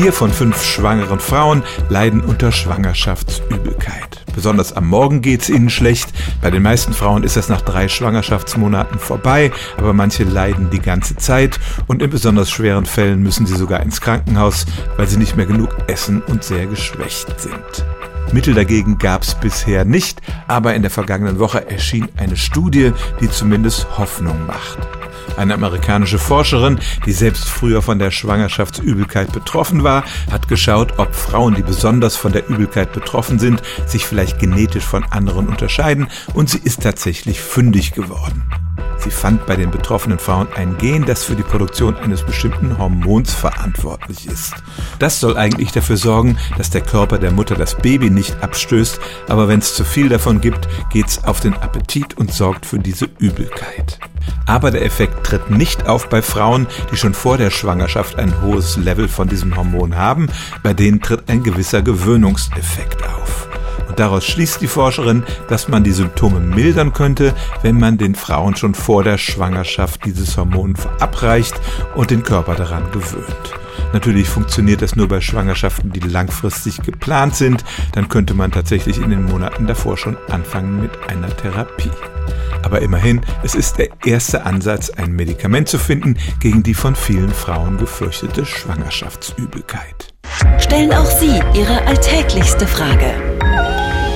Vier von fünf schwangeren Frauen leiden unter Schwangerschaftsübelkeit. Besonders am Morgen geht's ihnen schlecht. Bei den meisten Frauen ist das nach drei Schwangerschaftsmonaten vorbei, aber manche leiden die ganze Zeit und in besonders schweren Fällen müssen sie sogar ins Krankenhaus, weil sie nicht mehr genug essen und sehr geschwächt sind. Mittel dagegen gab es bisher nicht, aber in der vergangenen Woche erschien eine Studie, die zumindest Hoffnung macht. Eine amerikanische Forscherin, die selbst früher von der Schwangerschaftsübelkeit betroffen war, hat geschaut, ob Frauen, die besonders von der Übelkeit betroffen sind, sich vielleicht genetisch von anderen unterscheiden und sie ist tatsächlich fündig geworden. Sie fand bei den betroffenen Frauen ein Gen, das für die Produktion eines bestimmten Hormons verantwortlich ist. Das soll eigentlich dafür sorgen, dass der Körper der Mutter das Baby nicht abstößt, aber wenn es zu viel davon gibt, geht's auf den Appetit und sorgt für diese Übelkeit. Aber der Effekt tritt nicht auf bei Frauen, die schon vor der Schwangerschaft ein hohes Level von diesem Hormon haben. Bei denen tritt ein gewisser Gewöhnungseffekt auf. Daraus schließt die Forscherin, dass man die Symptome mildern könnte, wenn man den Frauen schon vor der Schwangerschaft dieses Hormon verabreicht und den Körper daran gewöhnt. Natürlich funktioniert das nur bei Schwangerschaften, die langfristig geplant sind. Dann könnte man tatsächlich in den Monaten davor schon anfangen mit einer Therapie. Aber immerhin, es ist der erste Ansatz, ein Medikament zu finden gegen die von vielen Frauen gefürchtete Schwangerschaftsübelkeit. Stellen auch Sie Ihre alltäglichste Frage